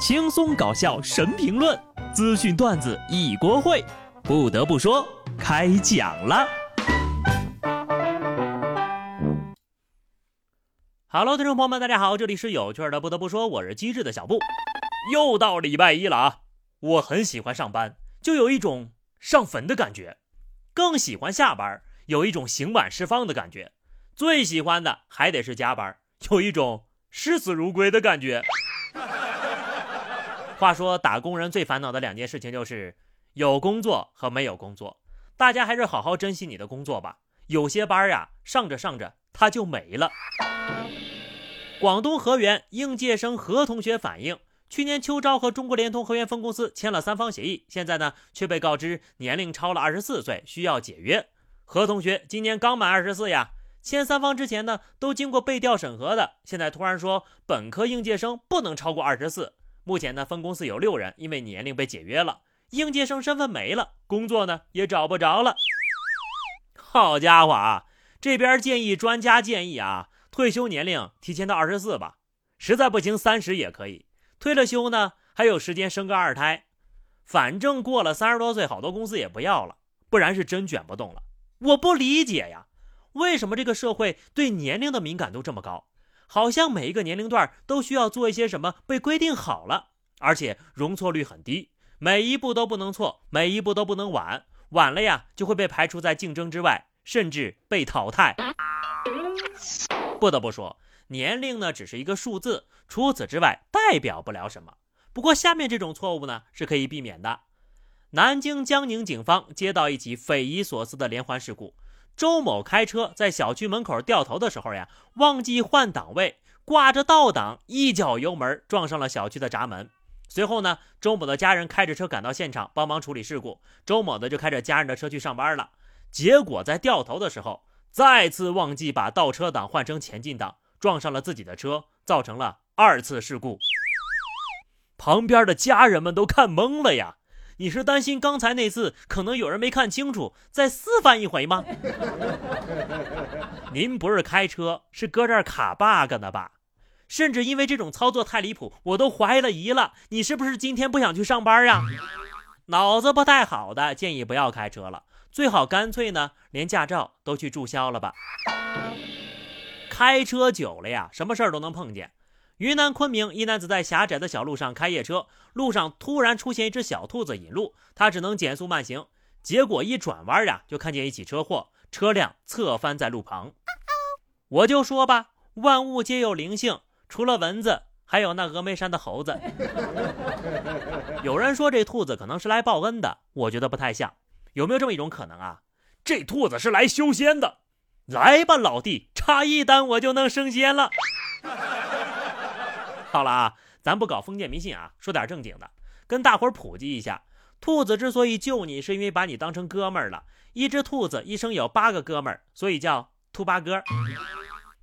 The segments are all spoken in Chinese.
轻松搞笑神评论，资讯段子一锅烩。不得不说，开讲了。Hello，听众朋友们，大家好，这里是有趣的。不得不说，我是机智的小布。又到礼拜一了啊！我很喜欢上班，就有一种上坟的感觉；更喜欢下班，有一种刑满释放的感觉；最喜欢的还得是加班，有一种视死如归的感觉。话说，打工人最烦恼的两件事情就是有工作和没有工作。大家还是好好珍惜你的工作吧。有些班呀，上着上着它就没了。广东河源应届生何同学反映，去年秋招和中国联通河源分公司签了三方协议，现在呢却被告知年龄超了二十四岁，需要解约。何同学今年刚满二十四呀，签三方之前呢都经过背调审核的，现在突然说本科应届生不能超过二十四。目前呢，分公司有六人因为年龄被解约了，应届生身份没了，工作呢也找不着了。好家伙啊！这边建议专家建议啊，退休年龄提前到二十四吧，实在不行三十也可以。退了休呢，还有时间生个二胎。反正过了三十多岁，好多公司也不要了，不然是真卷不动了。我不理解呀，为什么这个社会对年龄的敏感度这么高？好像每一个年龄段都需要做一些什么被规定好了，而且容错率很低，每一步都不能错，每一步都不能晚，晚了呀就会被排除在竞争之外，甚至被淘汰。不得不说，年龄呢只是一个数字，除此之外代表不了什么。不过下面这种错误呢是可以避免的。南京江宁警方接到一起匪夷所思的连环事故。周某开车在小区门口掉头的时候呀，忘记换档位，挂着倒档，一脚油门撞上了小区的闸门。随后呢，周某的家人开着车赶到现场帮忙处理事故，周某呢就开着家人的车去上班了。结果在掉头的时候，再次忘记把倒车档换成前进档，撞上了自己的车，造成了二次事故。旁边的家人们都看懵了呀。你是担心刚才那次可能有人没看清楚，再私翻一回吗？您不是开车，是搁这儿卡 bug 呢吧？甚至因为这种操作太离谱，我都怀了疑了。你是不是今天不想去上班呀？脑子不太好的，建议不要开车了，最好干脆呢，连驾照都去注销了吧。开车久了呀，什么事儿都能碰见。云南昆明一男子在狭窄的小路上开夜车，路上突然出现一只小兔子引路，他只能减速慢行。结果一转弯呀，就看见一起车祸，车辆侧翻在路旁。我就说吧，万物皆有灵性，除了蚊子，还有那峨眉山的猴子。有人说这兔子可能是来报恩的，我觉得不太像。有没有这么一种可能啊？这兔子是来修仙的。来吧，老弟，差一单我就能升仙了。好了啊，咱不搞封建迷信啊，说点正经的，跟大伙儿普及一下：兔子之所以救你，是因为把你当成哥们儿了。一只兔子一生有八个哥们儿，所以叫兔八哥。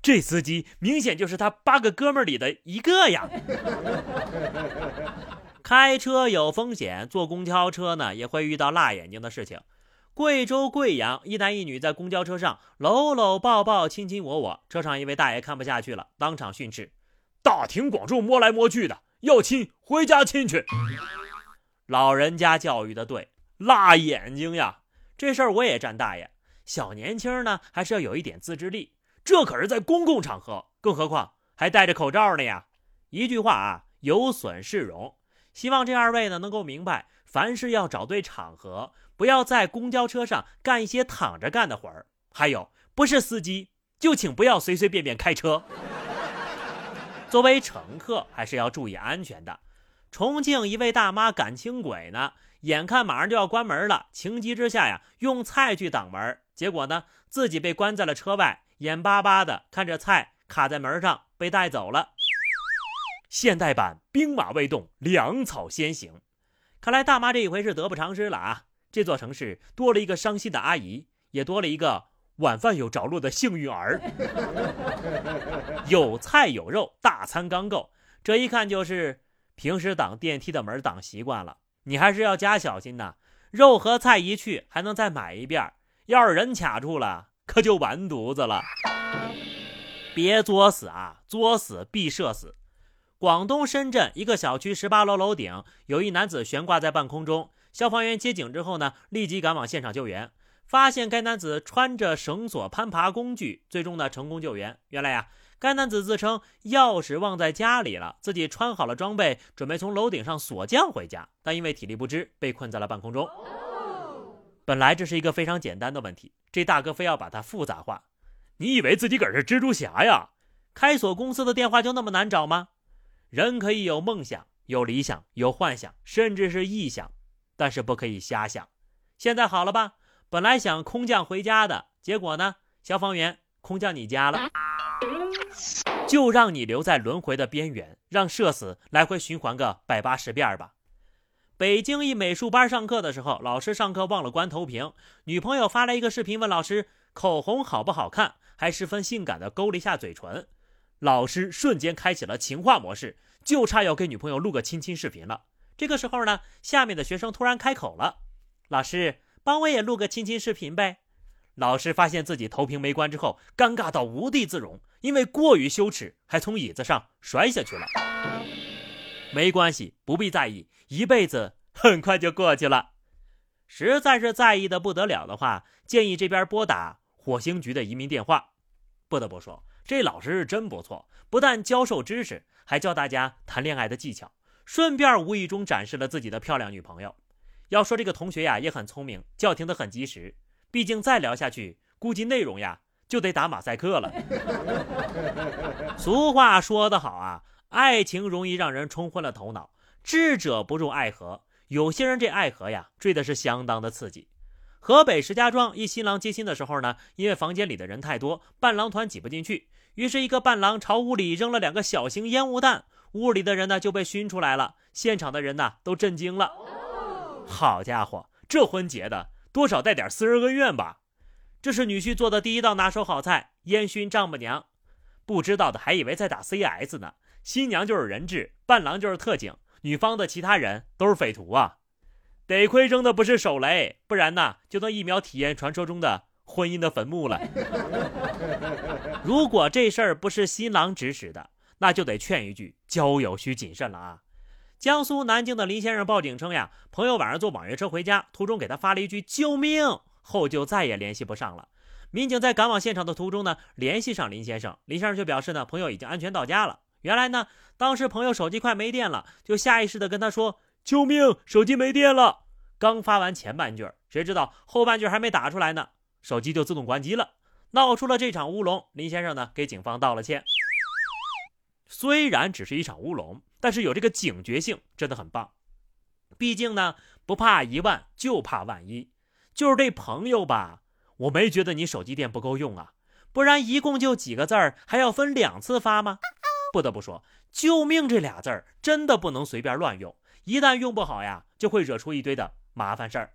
这司机明显就是他八个哥们儿里的一个呀。开车有风险，坐公交车呢也会遇到辣眼睛的事情。贵州贵阳一男一女在公交车上搂搂抱抱、亲亲我我，车上一位大爷看不下去了，当场训斥。大庭广众摸来摸去的，要亲回家亲去。老人家教育的对，辣眼睛呀！这事儿我也站大爷。小年轻呢，还是要有一点自制力。这可是在公共场合，更何况还戴着口罩呢呀！一句话啊，有损市容。希望这二位呢能够明白，凡事要找对场合，不要在公交车上干一些躺着干的活儿。还有，不是司机就请不要随随便便开车。作为乘客，还是要注意安全的。重庆一位大妈赶轻轨呢，眼看马上就要关门了，情急之下呀，用菜去挡门，结果呢，自己被关在了车外，眼巴巴的看着菜卡在门上被带走了。现代版兵马未动，粮草先行。看来大妈这一回是得不偿失了啊！这座城市多了一个伤心的阿姨，也多了一个。晚饭有着落的幸运儿，有菜有肉，大餐刚够。这一看就是平时挡电梯的门挡习惯了，你还是要加小心呐。肉和菜一去，还能再买一遍。要是人卡住了，可就完犊子了。别作死啊，作死必社死。广东深圳一个小区十八楼楼顶有一男子悬挂在半空中，消防员接警之后呢，立即赶往现场救援，发现该男子穿着绳索攀爬工具，最终呢成功救援。原来呀，该男子自称钥匙忘在家里了，自己穿好了装备，准备从楼顶上锁降回家，但因为体力不支，被困在了半空中。本来这是一个非常简单的问题，这大哥非要把它复杂化。你以为自己个是蜘蛛侠呀？开锁公司的电话就那么难找吗？人可以有梦想、有理想、有幻想，甚至是臆想，但是不可以瞎想。现在好了吧？本来想空降回家的，结果呢？消防员空降你家了，就让你留在轮回的边缘，让社死来回循环个百八十遍吧。北京一美术班上课的时候，老师上课忘了关投屏，女朋友发来一个视频问老师口红好不好看，还十分性感的勾了一下嘴唇。老师瞬间开启了情话模式，就差要给女朋友录个亲亲视频了。这个时候呢，下面的学生突然开口了：“老师，帮我也录个亲亲视频呗。”老师发现自己投屏没关之后，尴尬到无地自容，因为过于羞耻，还从椅子上摔下去了。没关系，不必在意，一辈子很快就过去了。实在是在意的不得了的话，建议这边拨打火星局的移民电话。不得不说。这老师是真不错，不但教授知识，还教大家谈恋爱的技巧，顺便无意中展示了自己的漂亮女朋友。要说这个同学呀，也很聪明，叫停的很及时。毕竟再聊下去，估计内容呀就得打马赛克了。俗话说得好啊，爱情容易让人冲昏了头脑，智者不入爱河。有些人这爱河呀，追的是相当的刺激。河北石家庄一新郎接亲的时候呢，因为房间里的人太多，伴郎团挤不进去，于是一个伴郎朝屋里扔了两个小型烟雾弹，屋里的人呢就被熏出来了，现场的人呢都震惊了。好家伙，这婚结的多少带点私人恩怨吧？这是女婿做的第一道拿手好菜——烟熏丈母娘。不知道的还以为在打 CS 呢，新娘就是人质，伴郎就是特警，女方的其他人都是匪徒啊。得亏扔的不是手雷，不然呢就能一秒体验传说中的婚姻的坟墓了。如果这事儿不是新郎指使的，那就得劝一句：交友需谨慎了啊！江苏南京的林先生报警称呀，朋友晚上坐网约车回家，途中给他发了一句“救命”，后就再也联系不上了。民警在赶往现场的途中呢，联系上林先生，林先生却表示呢，朋友已经安全到家了。原来呢，当时朋友手机快没电了，就下意识的跟他说。救命！手机没电了。刚发完前半句，谁知道后半句还没打出来呢，手机就自动关机了，闹出了这场乌龙。林先生呢，给警方道了歉。虽然只是一场乌龙，但是有这个警觉性，真的很棒。毕竟呢，不怕一万，就怕万一。就是这朋友吧，我没觉得你手机电不够用啊，不然一共就几个字儿，还要分两次发吗？不得不说，救命这俩字儿真的不能随便乱用。一旦用不好呀，就会惹出一堆的麻烦事儿。